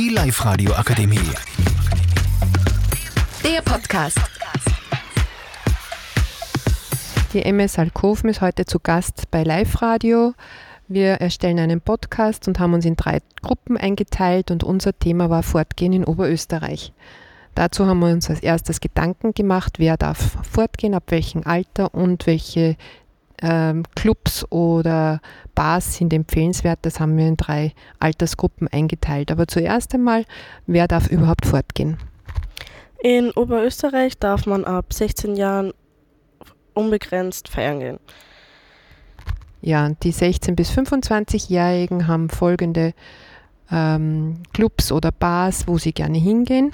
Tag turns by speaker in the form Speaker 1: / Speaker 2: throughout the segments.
Speaker 1: Die Live-Radio Akademie.
Speaker 2: Der Podcast.
Speaker 3: Die MS Alkoven ist heute zu Gast bei Live Radio. Wir erstellen einen Podcast und haben uns in drei Gruppen eingeteilt und unser Thema war Fortgehen in Oberösterreich. Dazu haben wir uns als erstes Gedanken gemacht, wer darf fortgehen, ab welchem Alter und welche ähm, Clubs oder Bars sind empfehlenswert. Das haben wir in drei Altersgruppen eingeteilt. Aber zuerst einmal, wer darf überhaupt fortgehen?
Speaker 4: In Oberösterreich darf man ab 16 Jahren unbegrenzt feiern gehen.
Speaker 3: Ja, die 16- bis 25-Jährigen haben folgende ähm, Clubs oder Bars, wo sie gerne hingehen.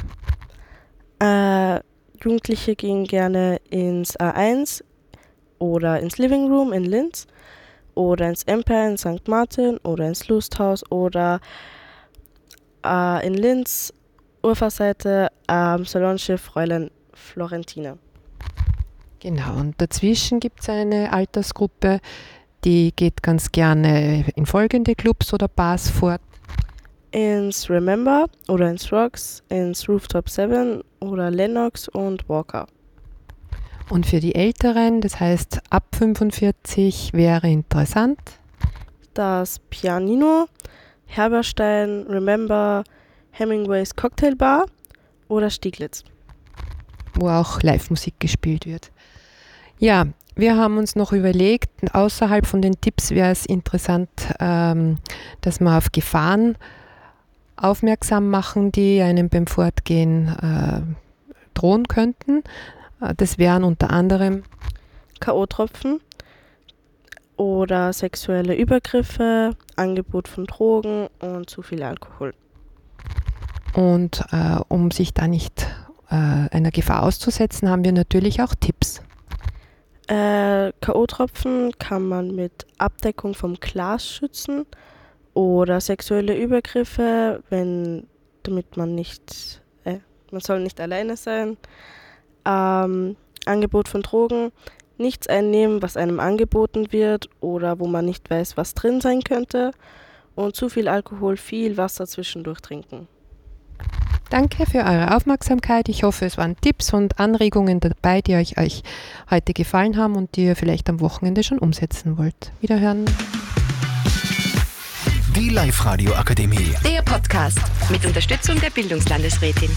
Speaker 4: Äh, Jugendliche gehen gerne ins A1 oder ins Living Room in Linz oder ins Empire in St. Martin oder ins Lusthaus oder äh, in Linz Uferseite am Salonschiff Fräulein Florentina.
Speaker 3: Genau, und dazwischen gibt es eine Altersgruppe, die geht ganz gerne in folgende Clubs oder Bars fort.
Speaker 4: Ins Remember oder ins Rocks, ins Rooftop 7 oder Lennox und Walker.
Speaker 3: Und für die Älteren, das heißt ab 45 wäre interessant.
Speaker 4: Das Pianino, Herberstein, Remember, Hemingways Cocktail Bar oder Stieglitz.
Speaker 3: Wo auch Live-Musik gespielt wird. Ja, wir haben uns noch überlegt, außerhalb von den Tipps wäre es interessant, ähm, dass wir auf Gefahren aufmerksam machen, die einem beim Fortgehen äh, drohen könnten. Äh, das wären unter anderem
Speaker 4: K.O.-Tropfen oder sexuelle Übergriffe, Angebot von Drogen und zu viel Alkohol.
Speaker 3: Und äh, um sich da nicht äh, einer Gefahr auszusetzen, haben wir natürlich auch Tipps.
Speaker 4: Äh, K.O.-Tropfen kann man mit Abdeckung vom Glas schützen oder sexuelle Übergriffe, wenn damit man nicht, äh, man soll nicht alleine sein. Ähm, Angebot von Drogen, nichts einnehmen, was einem angeboten wird oder wo man nicht weiß, was drin sein könnte. Und zu viel Alkohol, viel Wasser zwischendurch trinken.
Speaker 3: Danke für eure Aufmerksamkeit. Ich hoffe, es waren Tipps und Anregungen dabei, die euch, euch heute gefallen haben und die ihr vielleicht am Wochenende schon umsetzen wollt. Wiederhören.
Speaker 1: Die Live-Radio Akademie.
Speaker 2: Der Podcast mit Unterstützung der Bildungslandesrätin.